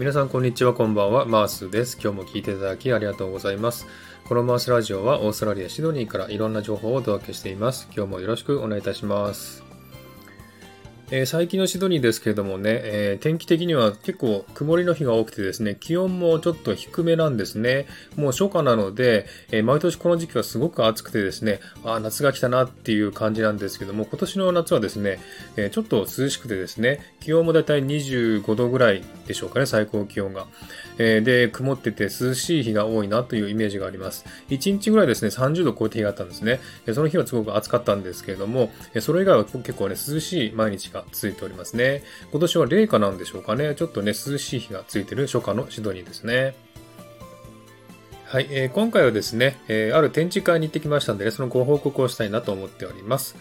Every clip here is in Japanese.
皆さんこんにちはこんばんは。マースです。今日も聞いていただきありがとうございます。このマースラジオはオーストラリアシドニーからいろんな情報をお届けしています。今日もよろしくお願いいたします。えー、最近のシドニーですけれどもね、えー、天気的には結構曇りの日が多くてですね、気温もちょっと低めなんですね。もう初夏なので、えー、毎年この時期はすごく暑くてですね、あ夏が来たなっていう感じなんですけども、今年の夏はですね、えちょっと涼しくてですね、気温もだいたい25度ぐらいでしょうかね、最高気温が。えで、曇ってて涼しい日が多いなというイメージがあります。1日ぐらいですね、30度超えて日があったんですね。その日はすごく暑かったんですけれども、それ以外は結構ね、涼しい毎日がが続いておりますね。今年は冷夏なんでしょうかね。ちょっとね、涼しい日がついてる初夏のシドニーですね。はい、えー、今回はですね、えー、ある展示会に行ってきましたんで、ね、そのご報告をしたいなと思っております。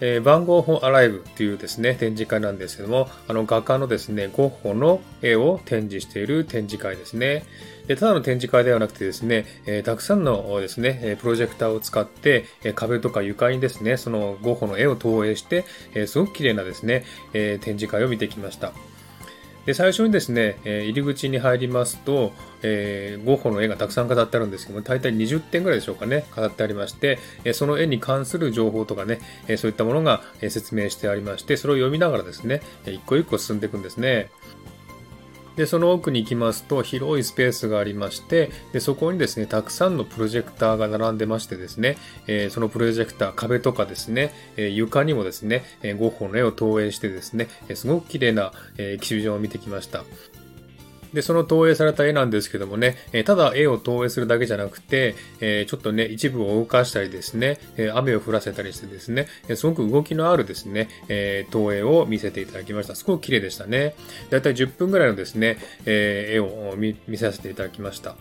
えー、番号法アライブっていうですね、展示会なんですけども、あの画家のですね、ゴッホの絵を展示している展示会ですね。でただの展示会ではなくてですね、えー、たくさんのですね、プロジェクターを使って、え壁とか床にですね、そのゴッホの絵を投影して、えすごく綺麗なですね、え展示会を見てきました。で、最初にですね、え入り口に入りますと、えー、ゴッホの絵がたくさん飾ってあるんですけども、大体20点ぐらいでしょうかね、飾ってありまして、えその絵に関する情報とかね、えそういったものが説明してありまして、それを読みながらですね、一個一個進んでいくんですね。で、その奥に行きますと広いスペースがありまして、でそこにですね、たくさんのプロジェクターが並んでましてですね、えー、そのプロジェクター、壁とかですね、えー、床にもですね、えー、ゴッホの絵を投影してですね、えすごく綺麗な、えエキシビジョンを見てきました。で、その投影された絵なんですけどもね、えただ絵を投影するだけじゃなくて、えちょっとね、一部を動かしたりですね、え雨を降らせたりしてですね、えすごく動きのあるですね、え投影を見せていただきました。すごく綺麗でしたね。だいたい10分ぐらいのですね、え絵を見させていただきました。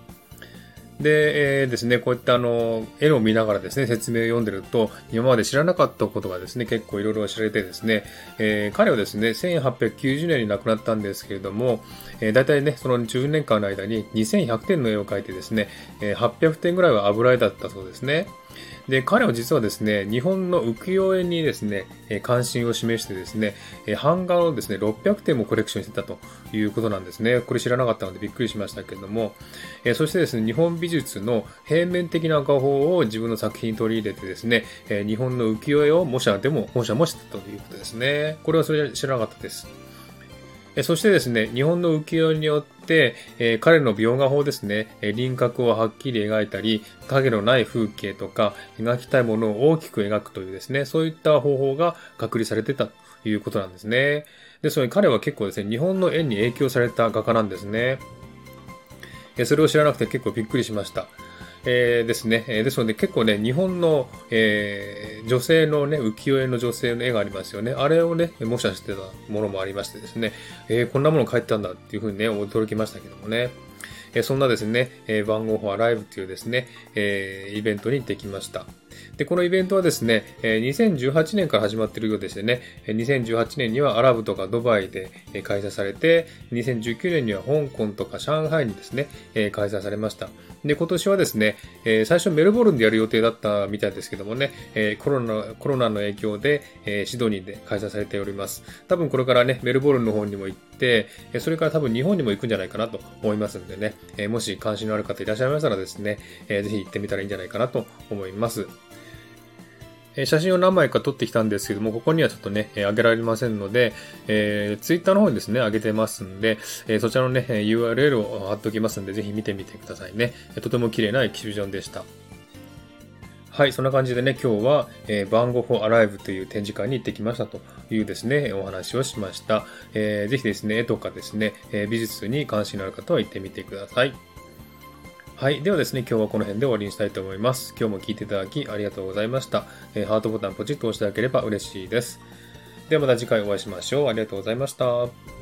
で、えー、ですね、こういったあの、絵を見ながらですね、説明を読んでると、今まで知らなかったことがですね、結構いろいろ知られてですね、えー、彼はですね、1890年に亡くなったんですけれども、えー、大体ね、その10年間の間に2100点の絵を描いてですね、えー、800点ぐらいは油絵だったそうですね。で、彼は実はですね、日本の浮世絵にですね、関心を示してですね、版画をですね、600点もコレクションしてたということなんですね。これ知らなかったのでびっくりしましたけれども、そしてですね、日本美術の平面的な画法を自分の作品に取り入れてですね、日本の浮世絵を模写でも、模写もしてたということですね。これはそれ知らなかったです。そしてですね、日本の浮世絵によって、え、彼の描画法ですね、輪郭をはっきり描いたり、影のない風景とか、描きたいものを大きく描くというですね、そういった方法が確立されてたということなんですね。で、それ彼は結構ですね、日本の絵に影響された画家なんですね。それを知らなくて結構びっくりしました。えー、ですね。ですので結構ね、日本の、えー、女性のね、浮世絵の女性の絵がありますよね。あれをね、模写してたものもありましてですね、えー、こんなもの描いてたんだっていうふうにね、驚きましたけどもね。えそんなですね、え番号法アライブというですね、えイベントに行ってきました。で、このイベントはですね、2018年から始まっているようでしてね、2018年にはアラブとかドバイで開催されて、2019年には香港とか上海にですね、開催されました。で、今年はですね、最初メルボルンでやる予定だったみたいですけどもね、コロナ、コロナの影響でシドニーで開催されております。多分これからね、メルボルンの方にも行って、それから多分日本にも行くんじゃないかなと思いますんでね、もし関心のある方いらっしゃいましたらですね、ぜひ行ってみたらいいんじゃないかなと思います。写真を何枚か撮ってきたんですけども、ここにはちょっとね、上げられませんので、えー、ツイッターの方にですね、上げてますんで、えー、そちらのね、URL を貼っておきますんで、ぜひ見てみてくださいね。とても綺麗なエキシビジョンでした。はい、そんな感じでね、今日は、えー、番号 for Alive という展示会に行ってきましたというですね、お話をしました。えー、ぜひですね、絵とかですね、え、美術に関心のある方は行ってみてください。はい。ではですね、今日はこの辺で終わりにしたいと思います。今日も聴いていただきありがとうございました。えー、ハートボタンポチッと押していただければ嬉しいです。ではまた次回お会いしましょう。ありがとうございました。